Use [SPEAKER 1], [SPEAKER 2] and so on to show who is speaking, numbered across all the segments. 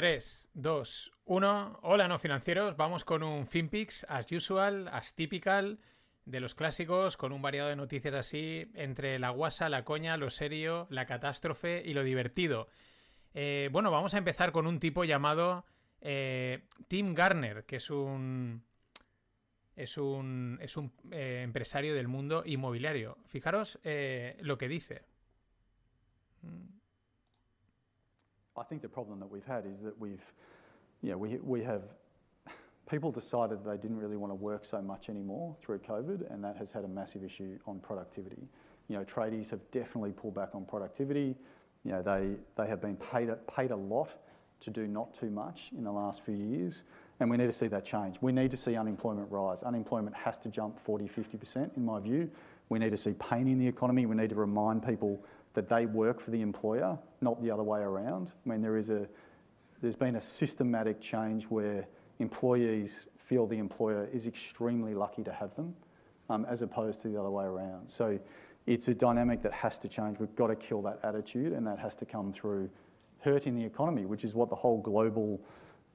[SPEAKER 1] 3, 2, 1. Hola, no financieros. Vamos con un FinPix, as usual, as typical, de los clásicos, con un variado de noticias así, entre la guasa, la coña, lo serio, la catástrofe y lo divertido. Eh, bueno, vamos a empezar con un tipo llamado eh, Tim Garner, que es un. Es un, es un eh, empresario del mundo inmobiliario. Fijaros lo que dice.
[SPEAKER 2] I think the problem that we've had is that we've, you know, we, we have people decided they didn't really want to work so much anymore through COVID, and that has had a massive issue on productivity. You know, tradies have definitely pulled back on productivity. You know, they, they have been paid paid a lot to do not too much in the last few years, and we need to see that change. We need to see unemployment rise. Unemployment has to jump 40, 50%, in my view. We need to see pain in the economy. We need to remind people that they work for the employer, not the other way around. I mean, there is a, there's been a systematic change where employees feel the employer is extremely lucky to have them, um, as opposed to the other way around. So it's a dynamic that has to change. We've got to kill that attitude, and that has to come through hurting the economy, which is what the whole global,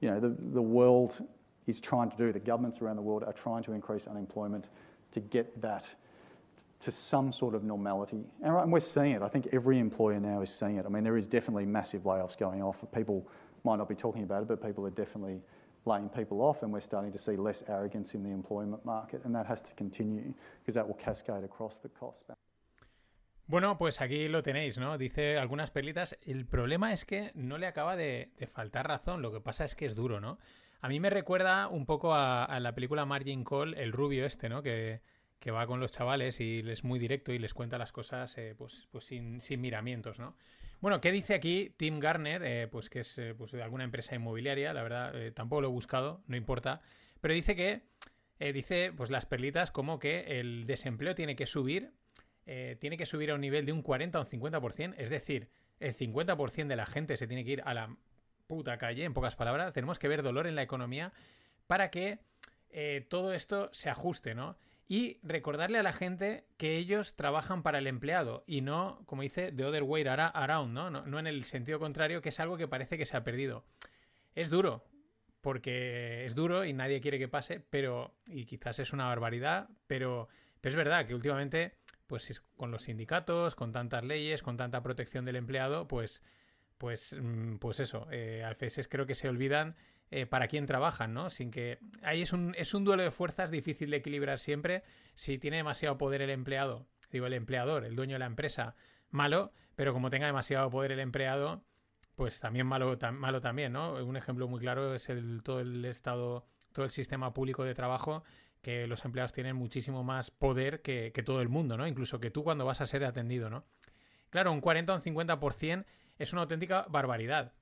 [SPEAKER 2] you know, the, the world is trying to do. The governments around the world are trying to increase unemployment to get that to some sort of normality. And we're seeing it. I think every employer now is seeing it. I mean, there is definitely massive layoffs going off. People might not be talking about it, but people are definitely laying people off, and we're starting to see less arrogance in the employment market, and that has to continue because that will cascade across the cost.
[SPEAKER 1] Bueno, pues aquí lo tenéis, ¿no? Dice algunas perlitas. El problema es que no le acaba de, de faltar razón. Lo que pasa es que es duro, ¿no? A mí me recuerda un poco a, a la película Margin Call, el rubio este, ¿no? Que, que va con los chavales y es muy directo y les cuenta las cosas eh, pues, pues sin, sin, miramientos, ¿no? Bueno, ¿qué dice aquí Tim Garner? Eh, pues que es eh, pues de alguna empresa inmobiliaria, la verdad, tampoco lo he buscado, no importa, pero dice que, dice pues las perlitas como que el desempleo tiene que subir, tiene que subir a un nivel de un 40 o un 50%, es decir, el 50% de la gente se tiene que ir a la puta calle, en pocas palabras, tenemos que ver dolor en la economía para que todo esto se ajuste, ¿no? Y recordarle a la gente que ellos trabajan para el empleado y no, como dice, the other way around, ¿no? ¿no? No en el sentido contrario, que es algo que parece que se ha perdido. Es duro, porque es duro y nadie quiere que pase, pero, y quizás es una barbaridad, pero, es verdad que últimamente, pues con los sindicatos, con tantas leyes, con tanta protección del empleado, pues pues, pues eso, eh, al veces creo que se olvidan eh, para quién trabajan, ¿no? Sin que. Ahí es un, es un duelo de fuerzas difícil de equilibrar siempre. Si tiene demasiado poder el empleado, digo el empleador, el dueño de la empresa, malo, pero como tenga demasiado poder el empleado, pues también malo, malo también, ¿no? Un ejemplo muy claro es el, todo el estado, todo el sistema público de trabajo, que los empleados tienen muchísimo más poder que, que todo el mundo, ¿no? Incluso que tú cuando vas a ser atendido, ¿no? Claro, un 40 o un 50% es una auténtica barbaridad.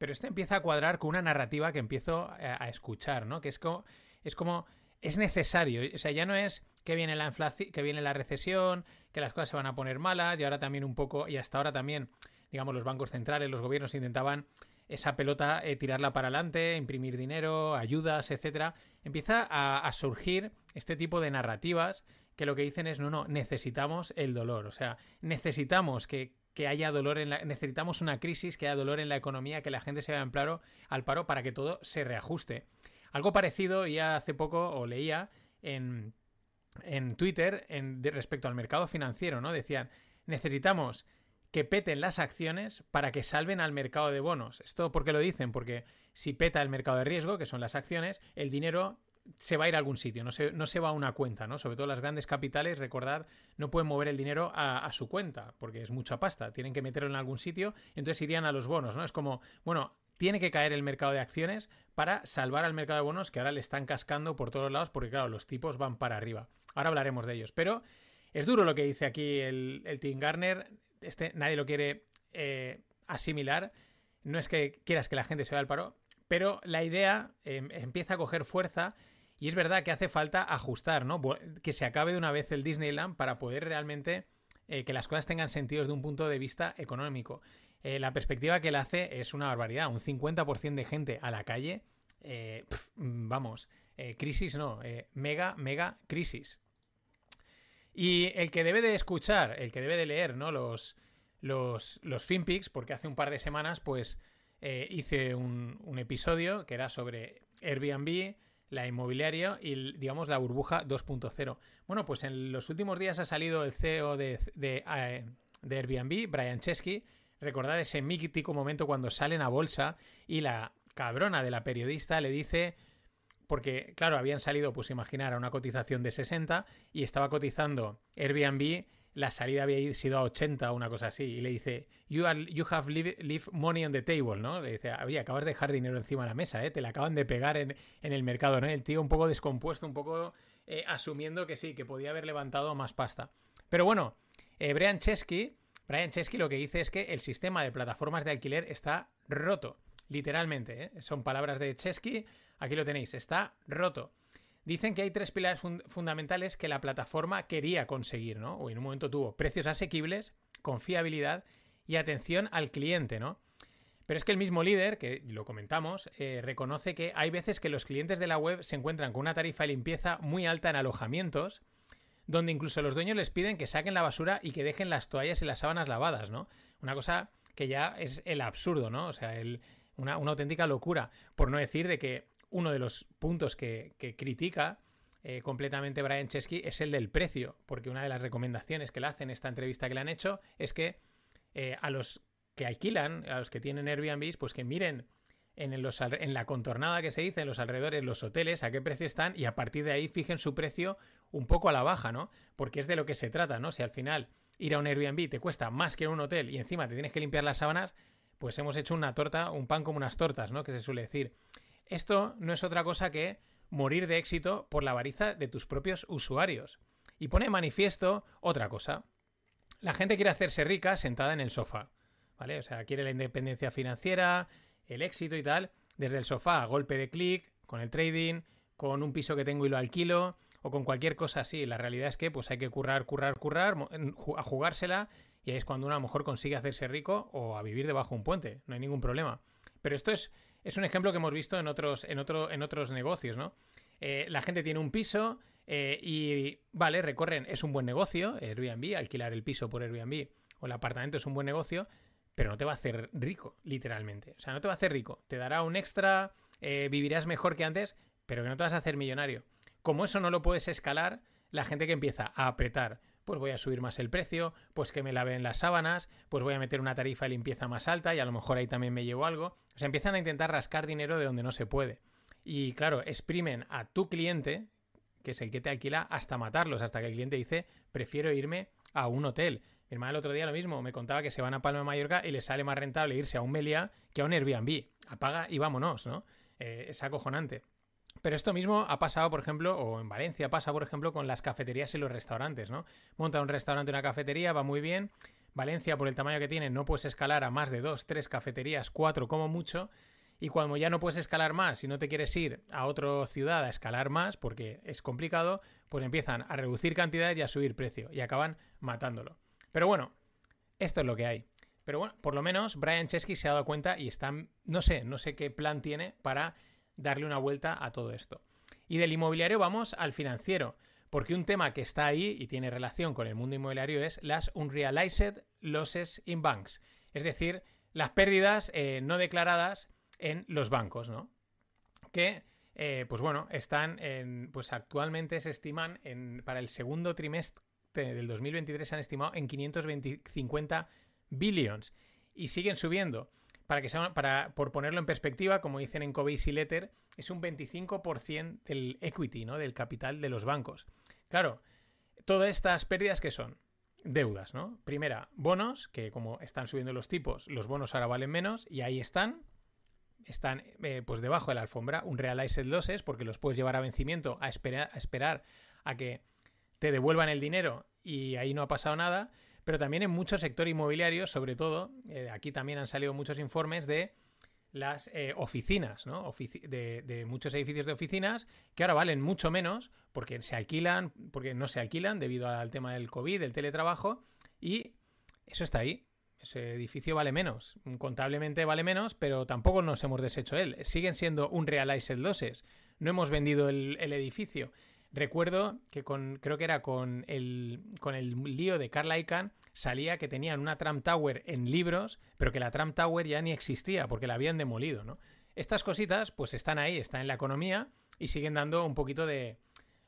[SPEAKER 1] Pero este empieza a cuadrar con una narrativa que empiezo a, escuchar, ¿no? Que es como, es como, es necesario. O sea, ya no es que viene la inflación, que viene la recesión, que las cosas se van a poner malas, y ahora también un poco, y hasta ahora también, digamos, los bancos centrales, los gobiernos intentaban esa pelota eh, tirarla para adelante, imprimir dinero, ayudas, etcétera. Empieza a surgir este tipo de narrativas que lo que dicen es, no, no, necesitamos el dolor. O sea, necesitamos que, que haya dolor en la, necesitamos una crisis, que haya dolor en la economía, que la gente se vaya en paro, al paro para que todo se reajuste. Algo parecido ya hace poco o leía en, en Twitter en, de, respecto al mercado financiero, ¿no? Decían, necesitamos que peten las acciones para que salven al mercado de bonos. ¿Esto por qué lo dicen? Porque si peta el mercado de riesgo, que son las acciones, el dinero se va a ir a algún sitio, no se, no se va a una cuenta, ¿no? Sobre todo las grandes capitales, recordad, no pueden mover el dinero a, su cuenta, porque es mucha pasta, tienen que meterlo en algún sitio, entonces irían a los bonos, ¿no? Es como, bueno, tiene que caer el mercado de acciones para salvar al mercado de bonos que ahora le están cascando por todos lados, porque claro, los tipos van para arriba. Ahora hablaremos de ellos, pero es duro lo que dice aquí el, el Tim Garner, este nadie lo quiere eh, asimilar, no es que quieras que la gente se vaya al paro, pero la idea eh, empieza a coger fuerza y es verdad que hace falta ajustar, ¿no? Que se acabe de una vez el Disneyland para poder realmente eh, que las cosas tengan sentido desde un punto de vista económico. Eh, la perspectiva que él hace es una barbaridad. Un 50% de gente a la calle, eh, vamos, crisis no, mega, mega crisis. Y el que debe de escuchar, el que debe de leer, ¿no? Los, los, los FinPix, porque hace un par de semanas, pues hice un, episodio que era sobre Airbnb, la inmobiliaria y, digamos, la burbuja 2.0. Bueno, pues en los últimos días ha salido el CEO de, de, eh, de Airbnb, Brian Chesky. Recordad ese mítico momento cuando salen a bolsa y la cabrona de la periodista le dice porque claro, habían salido, pues imaginar, a una cotización de 60 y estaba cotizando Airbnb, la salida había sido a 80 o una cosa así, y le dice, you, you have leave, money on the table, ¿no? Le dice, oye, acabas de dejar dinero encima de la mesa, ¿eh? Te la acaban de pegar en, en el mercado, ¿no? El tío un poco descompuesto, un poco eh, asumiendo que sí, que podía haber levantado más pasta. Pero bueno, eh, Brian Chesky, Brian Chesky lo que dice es que el sistema de plataformas de alquiler está roto, literalmente, ¿eh? Son palabras de Chesky Aquí lo tenéis, está roto. Dicen que hay tres pilares fundamentales que la plataforma quería conseguir, ¿no? O en un momento tuvo precios asequibles, confiabilidad y atención al cliente, ¿no? Pero es que el mismo líder, que lo comentamos, eh, reconoce que hay veces que los clientes de la web se encuentran con una tarifa de limpieza muy alta en alojamientos, donde incluso los dueños les piden que saquen la basura y que dejen las toallas y las sábanas lavadas, ¿no? Una cosa que ya es el absurdo, ¿no? O sea, una, una auténtica locura. Por no decir de que uno de los puntos que, critica eh, completamente Brian Chesky es el del precio, porque una de las recomendaciones que le hacen en esta entrevista que le han hecho es que eh, a los que alquilan, a los que tienen Airbnb, pues que miren en, en la contornada que se dice, en los alrededores, los hoteles, a qué precio están y a partir de ahí fijen su precio un poco a la baja, ¿no? Porque es de lo que se trata, ¿no? Si al final ir a un Airbnb te cuesta más que un hotel y encima te tienes que limpiar las sábanas, pues hemos hecho una torta, un pan como unas tortas, ¿no? Que se suele decir. Esto no es otra cosa que morir de éxito por la avaricia de tus propios usuarios. Y pone manifiesto otra cosa. La gente quiere hacerse rica sentada en el sofá. ¿Vale? O sea, quiere la independencia financiera, el éxito y tal, desde el sofá, a golpe de clic, con el trading, con un piso que tengo y lo alquilo, o con cualquier cosa así. La realidad es que pues hay que currar, currar, currar, a jugársela, y ahí es cuando uno a lo mejor consigue hacerse rico o a vivir debajo de un puente. No hay ningún problema. Pero esto es es un ejemplo que hemos visto en otros, en otro, en otros negocios, ¿no? Eh, la gente tiene un piso eh, y, vale, recorren, es un buen negocio, Airbnb, alquilar el piso por Airbnb o el apartamento es un buen negocio, pero no te va a hacer rico, literalmente. O sea, no te va a hacer rico. Te dará un extra, eh, vivirás mejor que antes, pero que no te vas a hacer millonario. Como eso no lo puedes escalar, la gente que empieza a apretar pues voy a subir más el precio, pues que me laven las sábanas, pues voy a meter una tarifa de limpieza más alta y a lo mejor ahí también me llevo algo. O sea, empiezan a intentar rascar dinero de donde no se puede. Y claro, exprimen a tu cliente, que es el que te alquila, hasta matarlos, hasta que el cliente dice, prefiero irme a un hotel. Mi hermana el otro día lo mismo, me contaba que se van a Palma de Mallorca y les sale más rentable irse a un Melia que a un Airbnb. Apaga y vámonos, ¿no? Eh, es acojonante. Pero esto mismo ha pasado, por ejemplo, o en Valencia pasa, por ejemplo, con las cafeterías y los restaurantes, ¿no? Monta un restaurante, una cafetería, va muy bien. Valencia, por el tamaño que tiene, no puedes escalar a más de dos, tres cafeterías, cuatro como mucho. Y cuando ya no puedes escalar más y no te quieres ir a otra ciudad a escalar más, porque es complicado, pues empiezan a reducir cantidades y a subir precio y acaban matándolo. Pero bueno, esto es lo que hay. Pero bueno, por lo menos Brian Chesky se ha dado cuenta y está, no sé, no sé qué plan tiene para darle una vuelta a todo esto. Y del inmobiliario vamos al financiero, porque un tema que está ahí y tiene relación con el mundo inmobiliario es las unrealized losses in banks, es decir, las pérdidas eh, no declaradas en los bancos, ¿no? Que, eh, pues bueno, están en, pues actualmente se estiman en, para el segundo trimestre del 2023 se han estimado en 550 billions y siguen subiendo para que sea, para, por ponerlo en perspectiva, como dicen en Covey Letter, es un 25% del equity, ¿no? Del capital de los bancos. Claro, todas estas pérdidas que son deudas, ¿no? Primera, bonos, que como están subiendo los tipos, los bonos ahora valen menos y ahí están. Están eh, pues debajo de la alfombra, un realized losses, porque los puedes llevar a vencimiento a, a esperar a que te devuelvan el dinero y ahí no ha pasado nada pero también en mucho sector inmobiliario, sobre todo, eh, aquí también han salido muchos informes de las eh, oficinas, ¿no? de, muchos edificios de oficinas que ahora valen mucho menos porque se alquilan, porque no se alquilan debido al tema del COVID, del teletrabajo, y eso está ahí. Ese edificio vale menos, contablemente vale menos, pero tampoco nos hemos deshecho él. Siguen siendo un realized losses. No hemos vendido el edificio. Recuerdo que con, creo que era con el, con el lío de Carl Icahn, salía que tenían una Trump Tower en libros, pero que la Trump Tower ya ni existía porque la habían demolido, ¿no? Estas cositas, pues están ahí, están en la economía y siguen dando un poquito de.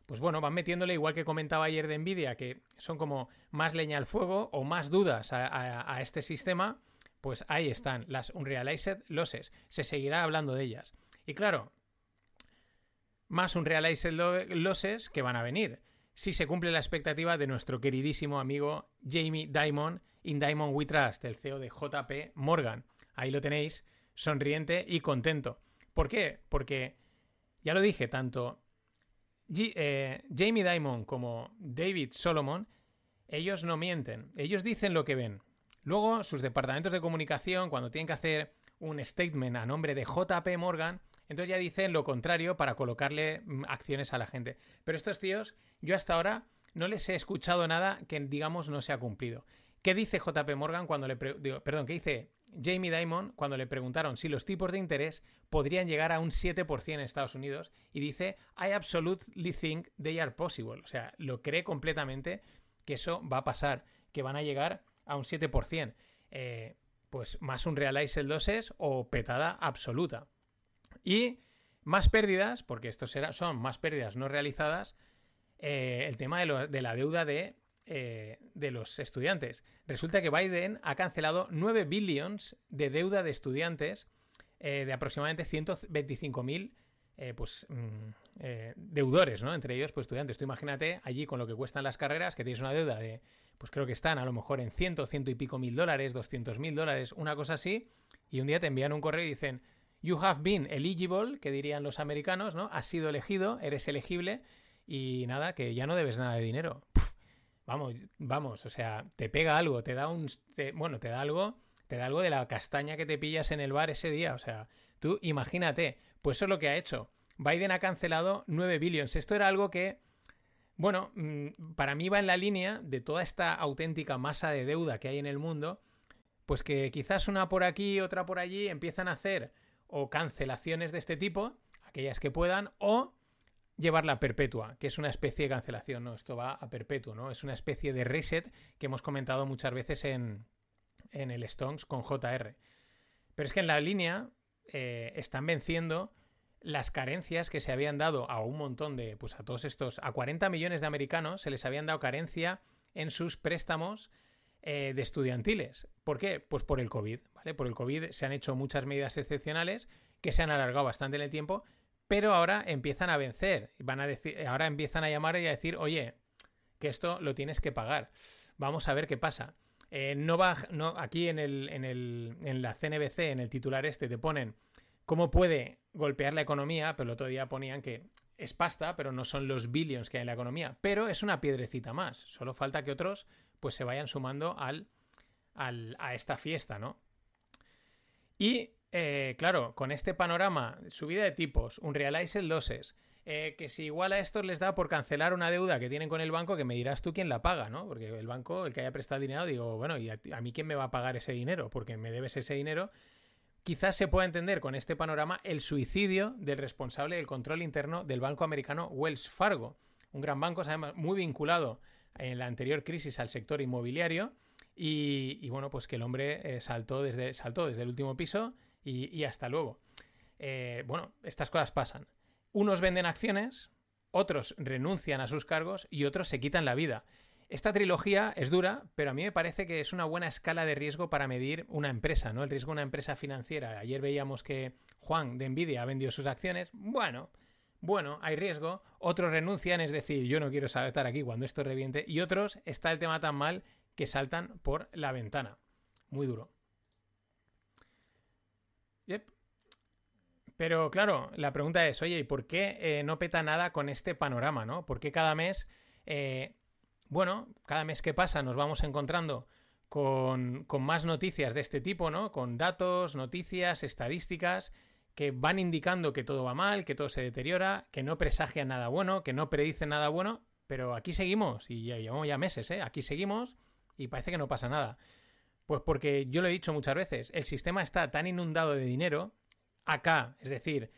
[SPEAKER 1] Pues bueno, van metiéndole, igual que comentaba ayer de Nvidia, que son como más leña al fuego o más dudas a, a este sistema, pues ahí están, las Unrealized Losses. Se seguirá hablando de ellas. Y claro, más Unrealized Losses que van a venir. Si se cumple la expectativa de nuestro queridísimo amigo Jamie Dimon, in Diamond We Trust, el CEO de JP Morgan. Ahí lo tenéis, sonriente y contento. ¿Por qué? Porque, ya lo dije, tanto eh, Jamie Dimon como David Solomon, ellos no mienten, ellos dicen lo que ven. Luego, sus departamentos de comunicación, cuando tienen que hacer un statement a nombre de JP Morgan, entonces ya dicen lo contrario para colocarle mm, acciones a la gente. Pero estos tíos, yo hasta ahora no les he escuchado nada que digamos no se ha cumplido. ¿Qué dice JP Morgan cuando le perdón, qué dice Jamie Dimon cuando le preguntaron si los tipos de interés podrían llegar a un 7% en Estados Unidos y dice I absolutely think they are possible, o sea, lo cree completamente que eso va a pasar, que van a llegar a un 7%. Eh, pues más un realize el doses o petada absoluta. Y más pérdidas, porque estos son más pérdidas no realizadas, eh, el tema de, la deuda de, eh, de, los estudiantes. Resulta que Biden ha cancelado 9 billions de deuda de estudiantes de aproximadamente 125.000 pues, mm, deudores, ¿no? Entre ellos, pues estudiantes. Tú imagínate allí con lo que cuestan las carreras, que tienes una deuda de pues creo que están a lo mejor en ciento, ciento y pico mil dólares, doscientos mil dólares, una cosa así, y un día te envían un correo y dicen, you have been eligible, que dirían los americanos, ¿no? Has sido elegido, eres elegible, y nada, que ya no debes nada de dinero. vamos, vamos, o sea, te pega algo, te da un... bueno, te da algo, te da algo de la castaña que te pillas en el bar ese día, o sea, tú imagínate, pues eso es lo que ha hecho. Biden ha cancelado 9 billions. Esto era algo que bueno, mm, para mí va en la línea de toda esta auténtica masa de deuda que hay en el mundo, pues que quizás una por aquí, otra por allí empiezan a hacer o cancelaciones de este tipo, aquellas que puedan, o llevarla a perpetua, que es una especie de cancelación, ¿no? Esto va a perpetuo, ¿no? Es una especie de reset que hemos comentado muchas veces en, en el Stones con JR. Pero es que en la línea eh, están venciendo las carencias que se habían dado a un montón de, pues a todos estos, a 40 millones de americanos se les habían dado carencia en sus préstamos eh, de estudiantiles. ¿Por qué? Pues por el COVID, ¿vale? Por el COVID se han hecho muchas medidas excepcionales que se han alargado bastante en el tiempo, pero ahora empiezan a vencer, van a decir, ahora empiezan a llamar y a decir, oye, que esto lo tienes que pagar. Vamos a ver qué pasa. Eh, no va, no, aquí en, el, en, el, en la CNBC, en el titular este, te ponen cómo puede golpear la economía, pero el otro día ponían que es pasta, pero no son los billions que hay en la economía, pero es una piedrecita más. Solo falta que otros pues se vayan sumando al, a esta fiesta, ¿no? Y eh, claro, con este panorama, subida de tipos, un realize losses, eh, que si igual a estos les da por cancelar una deuda que tienen con el banco, que me dirás tú quién la paga, ¿no? Porque el banco, el que haya prestado dinero, digo, bueno, ¿y a, a mí quién me va a pagar ese dinero? Porque me debes ese dinero Quizás se pueda entender con este panorama el suicidio del responsable del control interno del banco americano Wells Fargo, un gran banco además muy vinculado en la anterior crisis al sector inmobiliario y, bueno, pues que el hombre eh, saltó, desde, saltó desde el último piso y, hasta luego. Eh, bueno, estas cosas pasan. Unos venden acciones, otros renuncian a sus cargos y otros se quitan la vida. Esta trilogía es dura, pero a mí me parece que es una buena escala de riesgo para medir una empresa, ¿no? El riesgo de una empresa financiera. Ayer veíamos que Juan de Nvidia ha vendido sus acciones. Bueno, bueno, hay riesgo. Otros renuncian, es decir, yo no quiero estar aquí cuando esto reviente. Y otros está el tema tan mal que saltan por la ventana. Muy duro. Yep. Pero claro, la pregunta es, oye, ¿y por qué eh, no peta nada con este panorama, no? ¿Por qué cada mes eh, bueno, cada mes que pasa nos vamos encontrando con, más noticias de este tipo, ¿no? Con datos, noticias, estadísticas que van indicando que todo va mal, que todo se deteriora, que no presagian nada bueno, que no predicen nada bueno, pero aquí seguimos, y ya llevamos ya meses, ¿eh? Aquí seguimos y parece que no pasa nada. Pues porque yo lo he dicho muchas veces, el sistema está tan inundado de dinero, acá, es decir,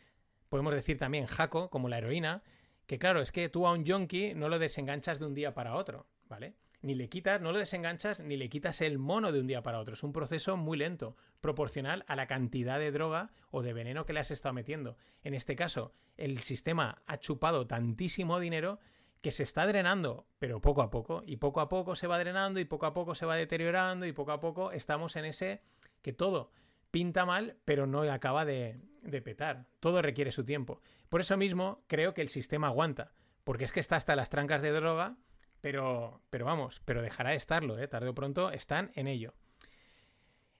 [SPEAKER 1] podemos decir también Jaco, como la heroína, que claro, es que tú a un yonki no lo desenganchas de un día para otro, ¿vale? Ni le quitas, no lo desenganchas ni le quitas el mono de un día para otro. Es un proceso muy lento, proporcional a la cantidad de droga o de veneno que le has estado metiendo. En este caso, el sistema ha chupado tantísimo dinero que se está drenando, pero poco a poco, y poco a poco se va drenando, y poco a poco se va deteriorando, y poco a poco estamos en ese que todo pinta mal, pero no acaba de, petar. Todo requiere su tiempo. Por eso mismo creo que el sistema aguanta, porque es que está hasta las trancas de droga, pero, pero vamos, pero dejará de estarlo, ¿eh? tarde o pronto están en ello.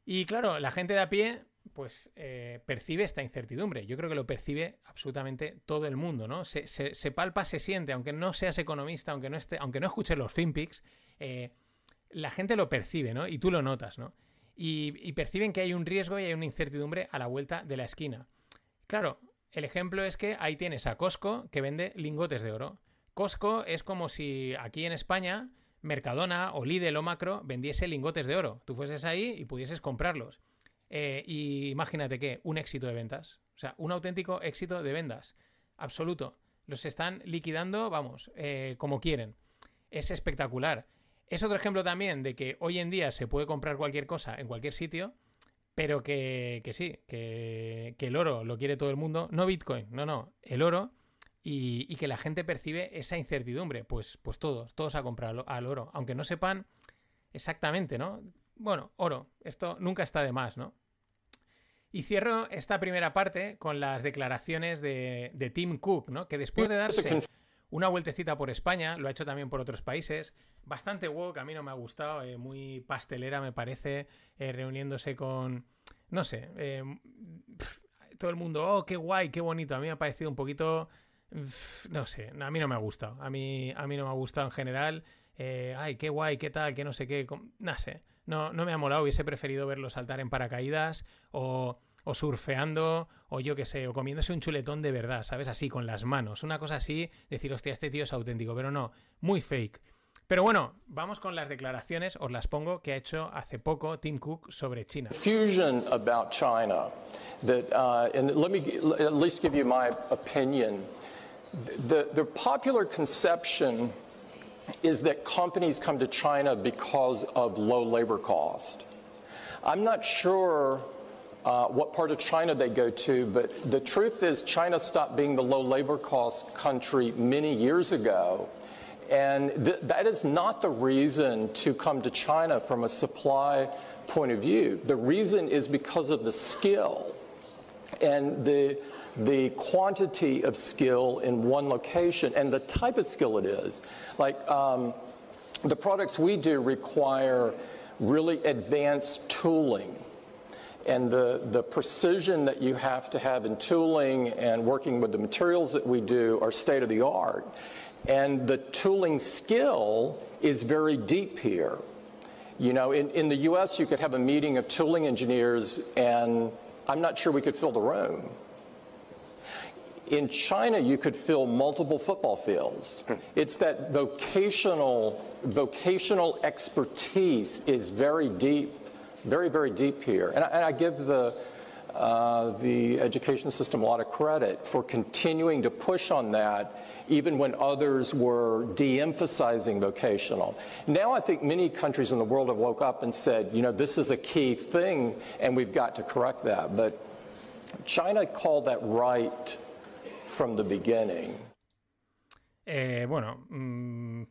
[SPEAKER 1] Y claro, la gente de a pie, pues eh, percibe esta incertidumbre. Yo creo que lo percibe absolutamente todo el mundo, ¿no? Se, palpa, se siente, aunque no seas economista, aunque no, esté, aunque no escuches los FinPix, eh, la gente lo percibe, ¿no? Y tú lo notas, ¿no? y, perciben que hay un riesgo y hay una incertidumbre a la vuelta de la esquina. Claro, el ejemplo es que ahí tienes a Costco que vende lingotes de oro. Costco es como si aquí en España Mercadona o Lidl o Macro vendiese lingotes de oro. Tú fueses ahí y pudieses comprarlos. Eh, y imagínate que un éxito de ventas. O sea, un auténtico éxito de ventas. Absoluto. Los están liquidando, vamos, eh, como quieren. Es espectacular. Es otro ejemplo también de que hoy en día se puede comprar cualquier cosa en cualquier sitio, pero que, sí, que, el oro lo quiere todo el mundo, no Bitcoin, no, no, el oro, y, que la gente percibe esa incertidumbre. Pues, pues todos, todos a comprar al oro, aunque no sepan exactamente, ¿no? Bueno, oro, esto nunca está de más, ¿no? Y cierro esta primera parte con las declaraciones de, de Tim Cook, ¿no? Que después de darse una vueltecita por España, lo ha hecho también por otros países, bastante woke, a mí no me ha gustado, eh, muy pastelera me parece, eh, reuniéndose con, no sé, eh, todo el mundo, oh, qué guay, qué bonito, a mí me ha parecido un poquito, no sé, a mí no me ha gustado, a mí, a mí no me ha gustado en general, ay, qué guay, qué tal, qué no sé qué, no sé, no, no me ha molado, hubiese preferido verlo saltar en paracaídas o o surfeando, o yo qué sé, o comiéndose un chuletón de verdad, ¿sabes? Así, con las manos. Una cosa así, decir, hostia, este tío es auténtico, pero no, muy fake. Pero bueno, vamos con las declaraciones, os las pongo, que ha hecho hace poco Tim Cook sobre China.
[SPEAKER 3] Fusion about China, that, uh, and let me at least give you my opinion. The, the popular conception is that companies come to China because of low labor cost. I'm not sure uh, what part of China they go to, but the truth is China stopped being the low labor cost country many years ago. And th- that is not the reason to come to China from a supply point of view. The reason is because of the skill and the, the quantity of skill in one location and the type of skill it is. Like um, the products we do require really advanced tooling and the, the precision that you have to have in tooling and working with the materials that we do are state of the art. And the tooling skill is very deep here. You know, in, in the US, you could have a meeting of tooling engineers, and I'm not sure we could fill the room. In China, you could fill multiple football fields. it's that vocational, vocational expertise is very deep, very, very deep here. And I, and I give the, uh, the education system a lot of credit for continuing to push on that even when others were de-emphasizing vocational. Now I think many countries in the world have woke up and said, you know, this is a key thing and we've got to correct that. But China called that right from the beginning.
[SPEAKER 1] Eh, bueno, mm,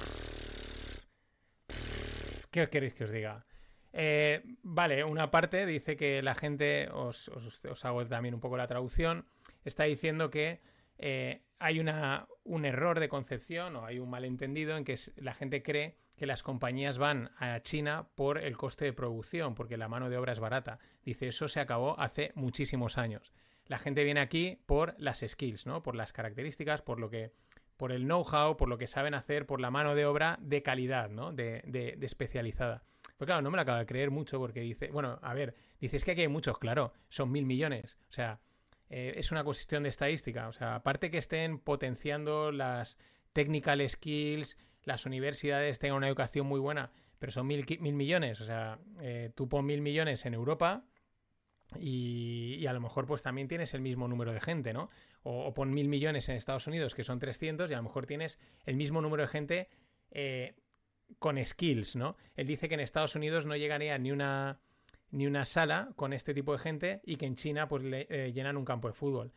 [SPEAKER 1] ¿qué queréis que os diga? Eh, vale, una parte dice que la gente, os, os, hago también un poco la traducción, está diciendo que eh, hay una, un error de concepción o hay un malentendido en que la gente cree que las compañías van a China por el coste de producción, porque la mano de obra es barata. Dice, eso se acabó hace muchísimos años. La gente viene aquí por las skills, ¿no? Por las características, por lo que por el know-how, por lo que saben hacer, por la mano de obra de calidad, ¿no? De, de, de especializada. Pues claro, no me lo acabo de creer mucho porque dice, bueno, a ver, dices que aquí hay muchos, claro, son mil millones. O sea, eh, es una cuestión de estadística. O sea, aparte que estén potenciando las technical skills, las universidades tengan una educación muy buena, pero son mil, mil millones. O sea, eh, tú pon mil millones en Europa y, a lo mejor pues también tienes el mismo número de gente, ¿no? O, pon mil millones en Estados Unidos, que son 300, y a lo mejor tienes el mismo número de gente eh, con skills, ¿no? Él dice que en Estados Unidos no llegaría ni una, ni una sala con este tipo de gente y que en China pues eh, llenan un campo de fútbol.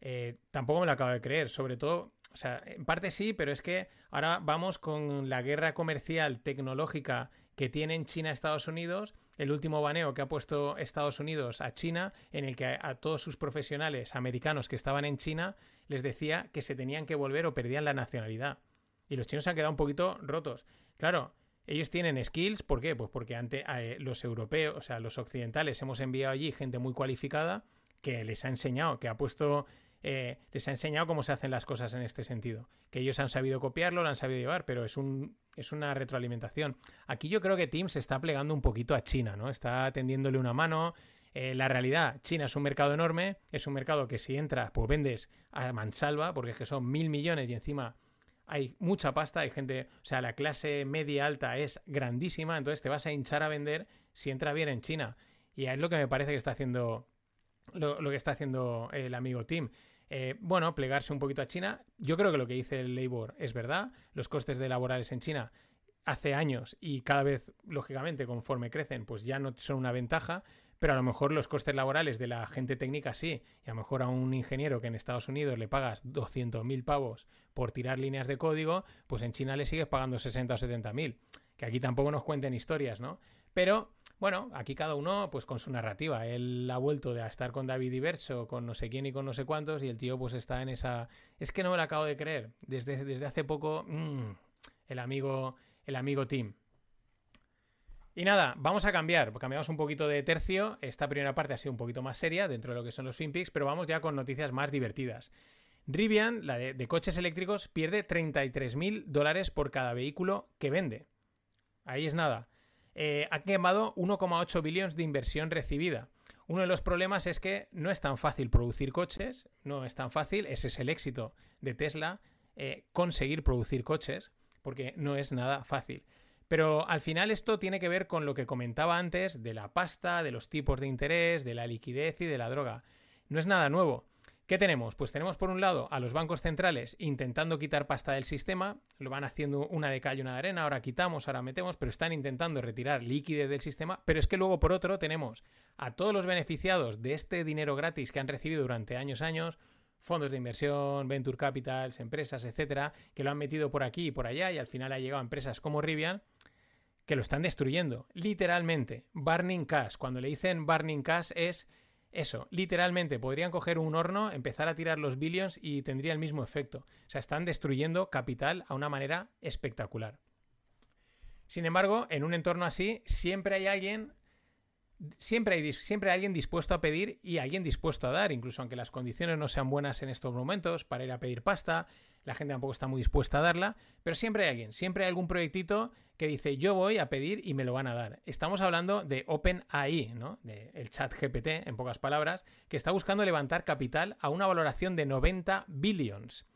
[SPEAKER 1] Eh, tampoco me lo acabo de creer, sobre todo, o sea, en parte sí, pero es que ahora vamos con la guerra comercial tecnológica que tiene en China Estados Unidos, el último baneo que ha puesto Estados Unidos a China, en el que a, todos sus profesionales americanos que estaban en China les decía que se tenían que volver o perdían la nacionalidad. Y los chinos se han quedado un poquito rotos. Claro, ellos tienen skills, ¿por qué? Pues porque ante eh, los europeos, o sea, los occidentales, hemos enviado allí gente muy cualificada que les ha enseñado, que ha puesto, eh, les ha enseñado cómo se hacen las cosas en este sentido. Que ellos han sabido copiarlo, lo han sabido llevar, pero es un, es una retroalimentación. Aquí yo creo que Teams se está plegando un poquito a China, ¿no? Está tendiéndole una mano. Eh, la realidad, China es un mercado enorme, es un mercado que si entras, pues vendes a mansalva, porque es que son mil millones y encima hay mucha pasta, hay gente, o sea, la clase media alta es grandísima, entonces te vas a hinchar a vender si entra bien en China. Y es lo que me parece que está haciendo lo, que está haciendo el amigo Tim. Eh, bueno, plegarse un poquito a China. Yo creo que lo que dice el Labor es verdad. Los costes de laborales en China hace años y cada vez, lógicamente, conforme crecen, pues ya no son una ventaja pero a lo mejor los costes laborales de la gente técnica sí, y a lo mejor a un ingeniero que en Estados Unidos le pagas 200.000 pavos por tirar líneas de código, pues en China le sigues pagando 60 o 70.000, que aquí tampoco nos cuenten historias, ¿no? Pero bueno, aquí cada uno pues con su narrativa. Él ha vuelto de estar con David Diverso, con no sé quién y con no sé cuántos, y el tío pues está en esa... Es que no me lo acabo de creer. Desde, desde hace poco, mmm, el amigo, el amigo Tim. Y nada, vamos a cambiar, cambiamos un poquito de tercio. Esta primera parte ha sido un poquito más seria dentro de lo que son los FinPix, pero vamos ya con noticias más divertidas. Rivian, la de, coches eléctricos, pierde 33.000 dólares por cada vehículo que vende. Ahí es nada. Eh, ha quemado 1,8 billones de inversión recibida. Uno de los problemas es que no es tan fácil producir coches, no es tan fácil, ese es el éxito de Tesla, eh, conseguir producir coches, porque no es nada fácil. Pero al final esto tiene que ver con lo que comentaba antes de la pasta, de los tipos de interés, de la liquidez y de la droga. No es nada nuevo. ¿Qué tenemos? Pues tenemos por un lado a los bancos centrales intentando quitar pasta del sistema, lo van haciendo una de cal y una de arena, ahora quitamos, ahora metemos, pero están intentando retirar liquidez del sistema, pero es que luego por otro tenemos a todos los beneficiados de este dinero gratis que han recibido durante años años, fondos de inversión, venture capitals, empresas, etcétera, que lo han metido por aquí y por allá y al final ha llegado a empresas como Rivian que lo están destruyendo, literalmente. Burning cash, cuando le dicen burning cash es eso, literalmente podrían coger un horno, empezar a tirar los billions y tendría el mismo efecto. O sea, están destruyendo capital a una manera espectacular. Sin embargo, en un entorno así, siempre hay alguien Siempre hay, siempre alguien dispuesto a pedir y alguien dispuesto a dar, incluso aunque las condiciones no sean buenas en estos momentos para ir a pedir pasta, la gente tampoco está muy dispuesta a darla, pero siempre hay alguien, siempre hay algún proyectito que dice yo voy a pedir y me lo van a dar. Estamos hablando de OpenAI, ¿no? De el chat GPT, en pocas palabras, que está buscando levantar capital a una valoración de 90 billions.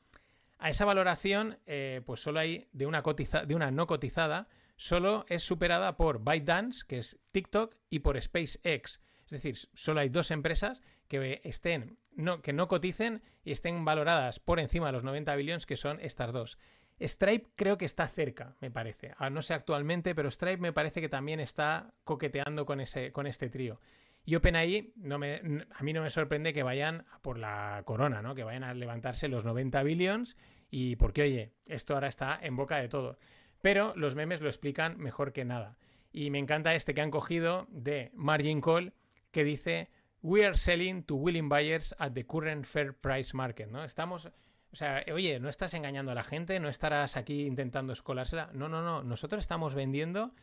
[SPEAKER 1] A esa valoración, eh, pues solo hay de una, de una no cotizada, solo es superada por ByteDance, que es TikTok, y por SpaceX. Es decir, solo hay dos empresas que estén, no, que no coticen y estén valoradas por encima de los 90 billones, que son estas dos. Stripe creo que está cerca, me parece. Ah, no sé actualmente, pero Stripe me parece que también está coqueteando con, ese, con este trío. Y OpenAI, no me, a mí no me sorprende que vayan por la corona, ¿no? Que vayan a levantarse los 90 billones y porque, oye, esto ahora está en boca de todo. Pero los memes lo explican mejor que nada. Y me encanta este que han cogido de Margin Call que dice We are selling to willing buyers at the current fair price market, ¿no? Estamos, o sea, oye, no estás engañando a la gente, no estarás aquí intentando escolársela. No, no, no. Nosotros estamos vendiendo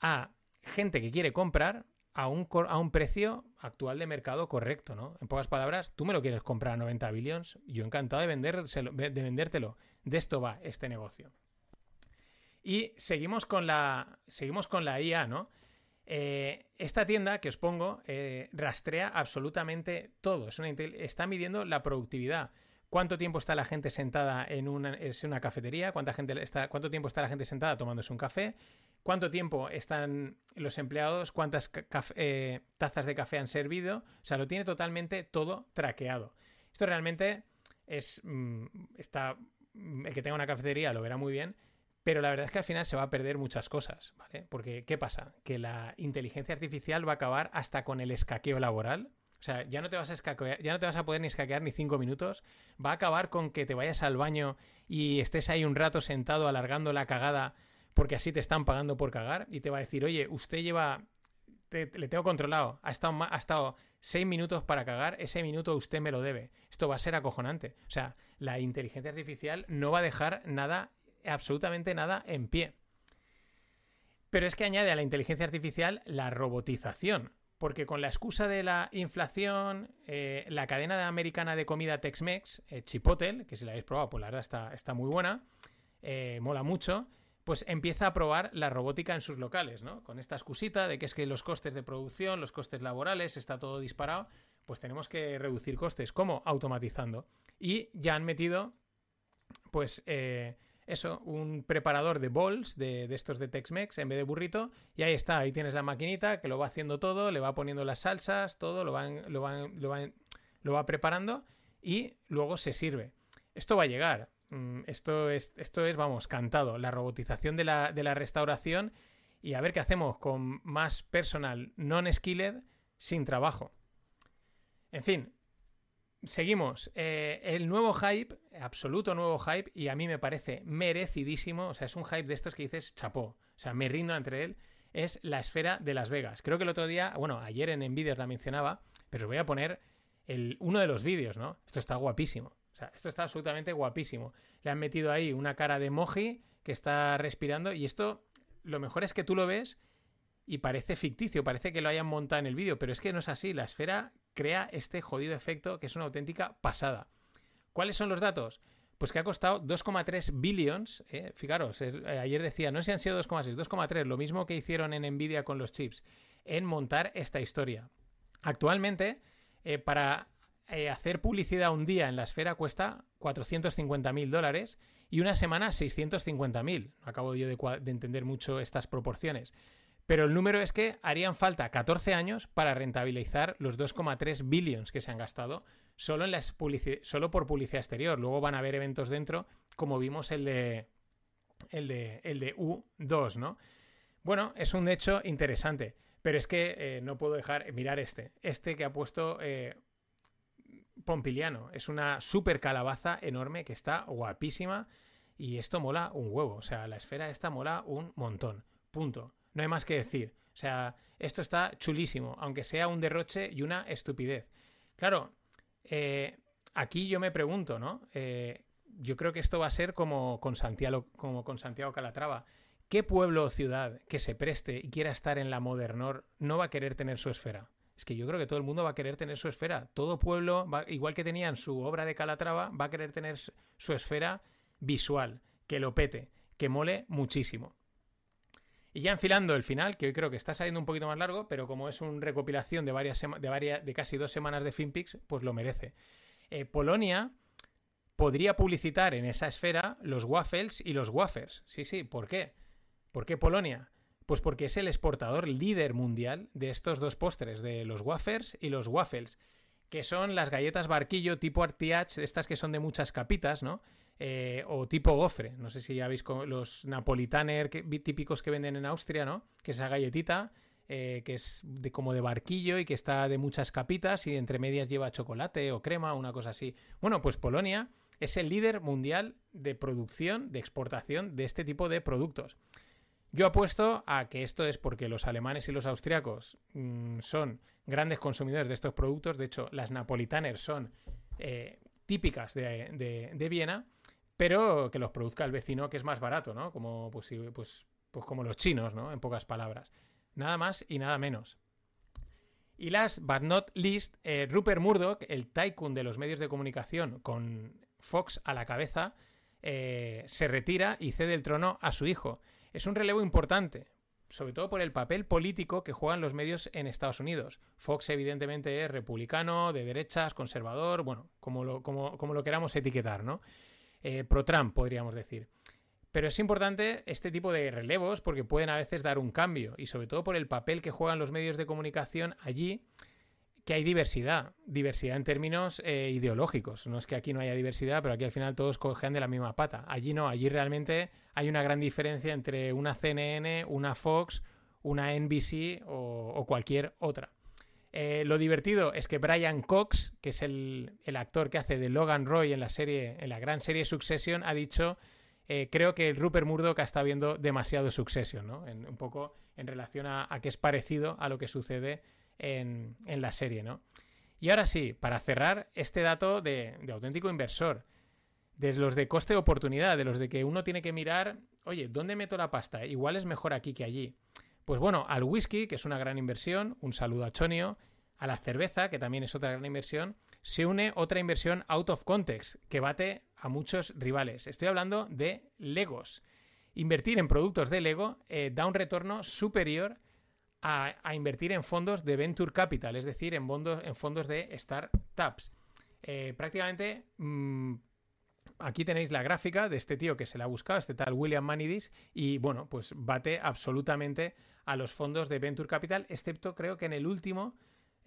[SPEAKER 1] a gente que quiere comprar a un, a un precio actual de mercado correcto, ¿no? En pocas palabras, tú me lo quieres comprar a 90 billones, yo encantado de, de vendértelo. De esto va este negocio. Y seguimos con la, seguimos con la IA, ¿no? Eh, esta tienda que os pongo eh, rastrea absolutamente todo. Es una, está midiendo la productividad. ¿Cuánto tiempo está la gente sentada en una, una cafetería? ¿Cuánta gente está, ¿Cuánto tiempo está la gente sentada tomándose un café? cuánto tiempo están los empleados, cuántas eh, tazas de café han servido, o sea, lo tiene totalmente todo traqueado. Esto realmente es, mm, está, el que tenga una cafetería lo verá muy bien, pero la verdad es que al final se va a perder muchas cosas, ¿vale? Porque, ¿qué pasa? Que la inteligencia artificial va a acabar hasta con el escaqueo laboral. O sea, ya no te vas a escaquear, ya no te vas a poder ni escaquear ni cinco minutos. Va a acabar con que te vayas al baño y estés ahí un rato sentado alargando la cagada porque así te están pagando por cagar. Y te va a decir, oye, usted lleva. le tengo controlado. Ha estado, ha estado seis minutos para cagar. Ese minuto usted me lo debe. Esto va a ser acojonante. O sea, la inteligencia artificial no va a dejar nada absolutamente nada en pie. Pero es que añade a la inteligencia artificial la robotización, porque con la excusa de la inflación, eh, la cadena americana de comida Tex-Mex, eh, Chipotle, que si la habéis probado, pues la verdad está, está muy buena, eh, mola mucho, pues empieza a probar la robótica en sus locales, ¿no? Con esta excusita de que es que los costes de producción, los costes laborales, está todo disparado, pues tenemos que reducir costes. ¿Cómo? Automatizando. Y ya han metido, pues, eso, un preparador de bols de, estos de Tex-Mex en vez de burrito. Y ahí está, ahí tienes la maquinita que lo va haciendo todo, le va poniendo las salsas, todo, lo, van, lo, van, lo, lo va preparando y luego se sirve. Esto va a llegar. Mm, esto es, esto es, vamos, cantado. La robotización de la, de la restauración y a ver qué hacemos con más personal non-skilled sin trabajo. En fin, Seguimos. Eh, el nuevo hype, absoluto nuevo hype, y a mí me parece merecidísimo. O sea, es un hype de estos que dices chapó. O sea, me rindo entre él. Es la esfera de Las Vegas. Creo que el otro día, bueno, ayer en Nvidia la mencionaba, pero os voy a poner el, uno de los vídeos, ¿no? Esto está guapísimo. O sea, esto está absolutamente guapísimo. Le han metido ahí una cara de moji que está respirando, y esto, lo mejor es que tú lo ves y parece ficticio, parece que lo hayan montado en el vídeo, pero es que no es así. La esfera crea este jodido efecto que es una auténtica pasada. ¿Cuáles son los datos? Pues que ha costado 2,3 billions. Eh, fijaros, eh, ayer decía, no si han sido 2,6, 2,3, lo mismo que hicieron en Nvidia con los chips, en montar esta historia. Actualmente, eh, para hacer publicidad un día en la esfera cuesta 450 mil dólares y una semana 650 mil. Acabo yo de entender mucho estas proporciones. Pero el número es que harían falta 14 años para rentabilizar los 2,3 billions que se han gastado solo, en las solo por publicidad exterior. Luego van a haber eventos dentro, como vimos el de, el de, el de U2, ¿no? Bueno, es un hecho interesante, pero es que eh, no puedo dejar mirar este. Este que ha puesto eh, Pompiliano. Es una super calabaza enorme que está guapísima y esto mola un huevo. O sea, la esfera esta mola un montón. Punto. No hay más que decir. O sea, esto está chulísimo, aunque sea un derroche y una estupidez. Claro, eh, aquí yo me pregunto, ¿no? Eh, yo creo que esto va a ser como con Santiago, como con Santiago Calatrava. ¿Qué pueblo o ciudad que se preste y quiera estar en la Modernor no va a querer tener su esfera? Es que yo creo que todo el mundo va a querer tener su esfera. Todo pueblo, igual que tenían su obra de Calatrava, va a querer tener su esfera visual, que lo pete, que mole muchísimo. Y ya enfilando el final, que hoy creo que está saliendo un poquito más largo, pero como es una recopilación de varias de, varias, de casi dos semanas de FinPix, pues lo merece. Eh, Polonia podría publicitar en esa esfera los waffles y los wafers. Sí, sí, ¿por qué? ¿Por qué Polonia? Pues porque es el exportador líder mundial de estos dos postres, de los wafers y los waffles, que son las galletas barquillo tipo RTH, estas que son de muchas capitas, ¿no? Eh, o tipo gofre. No sé si ya veis los napolitaner típicos que venden en Austria, ¿no? Que es esa galletita eh, que es de, como de barquillo y que está de muchas capitas y entre medias lleva chocolate o crema, una cosa así. Bueno, pues Polonia es el líder mundial de producción, de exportación de este tipo de productos. Yo apuesto a que esto es porque los alemanes y los austriacos mm, son grandes consumidores de estos productos. De hecho, las napolitaner son eh, típicas de, de Viena pero que los produzca el vecino que es más barato, ¿no? Como, pues, pues, pues como los chinos, ¿no? En pocas palabras. Nada más y nada menos. Y last but not least, eh, Rupert Murdoch, el tycoon de los medios de comunicación, con Fox a la cabeza, eh, se retira y cede el trono a su hijo. Es un relevo importante, sobre todo por el papel político que juegan los medios en Estados Unidos. Fox, evidentemente, es republicano, de derechas, conservador, bueno, como lo, como, como lo queramos etiquetar, ¿no? Eh, pro-Trump, podríamos decir. Pero es importante este tipo de relevos porque pueden a veces dar un cambio y sobre todo por el papel que juegan los medios de comunicación allí, que hay diversidad, diversidad en términos eh, ideológicos. No es que aquí no haya diversidad, pero aquí al final todos cojean de la misma pata. Allí no, allí realmente hay una gran diferencia entre una CNN, una Fox, una NBC o, cualquier otra. Eh, lo divertido es que Brian Cox, que es el, el, actor que hace de Logan Roy en la serie, en la gran serie Succession, ha dicho eh, creo que Rupert Murdoch está viendo demasiado Succession, ¿no? un poco en relación a, que es parecido a lo que sucede en, la serie, ¿no? Y ahora sí, para cerrar, este dato de, auténtico inversor, de los de coste-oportunidad, de los de que uno tiene que mirar, oye, ¿dónde meto la pasta? Igual es mejor aquí que allí. Pues bueno, al whisky, que es una gran inversión, un saludo a Chonio, a la cerveza, que también es otra gran inversión, se une otra inversión out of context, que bate a muchos rivales. Estoy hablando de Legos. Invertir en productos de Lego eh, da un retorno superior a, invertir en fondos de Venture Capital, es decir, en, fondos, de startups. Eh, prácticamente, mm, aquí tenéis la gráfica de este tío que se la ha buscado, este tal William Manidis, y bueno, pues bate absolutamente a los fondos de Venture Capital, excepto creo que en el último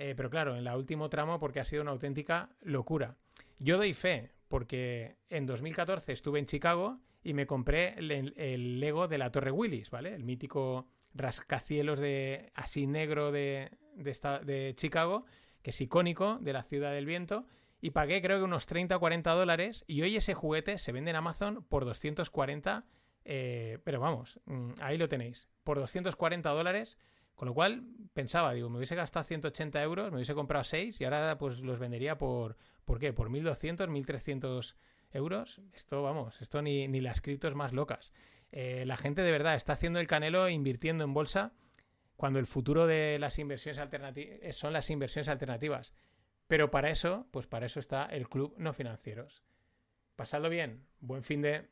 [SPEAKER 1] eh, pero claro, en el último tramo porque ha sido una auténtica locura. Yo doy fe porque en 2014 estuve en Chicago y me compré el, Lego de la Torre Willis, ¿vale? El mítico rascacielos de así negro de, de, Chicago, que es icónico de la ciudad del viento, y pagué creo que unos 30 o 40 dólares, y hoy ese juguete se vende en Amazon por 240, eh, pero vamos, mm, ahí lo tenéis, por 240 dólares con lo cual pensaba, digo, me hubiese gastado 180 euros, me hubiese comprado 6 y ahora pues los vendería por, ¿por qué? Por 1200, 1300 euros. Esto, vamos, esto ni, ni las criptos más locas. Eh, la gente de verdad está haciendo el canelo invirtiendo en bolsa cuando el futuro de las inversiones alternativas son las inversiones alternativas. Pero para eso, pues para eso está el club no financieros. Pasadlo bien, buen fin de...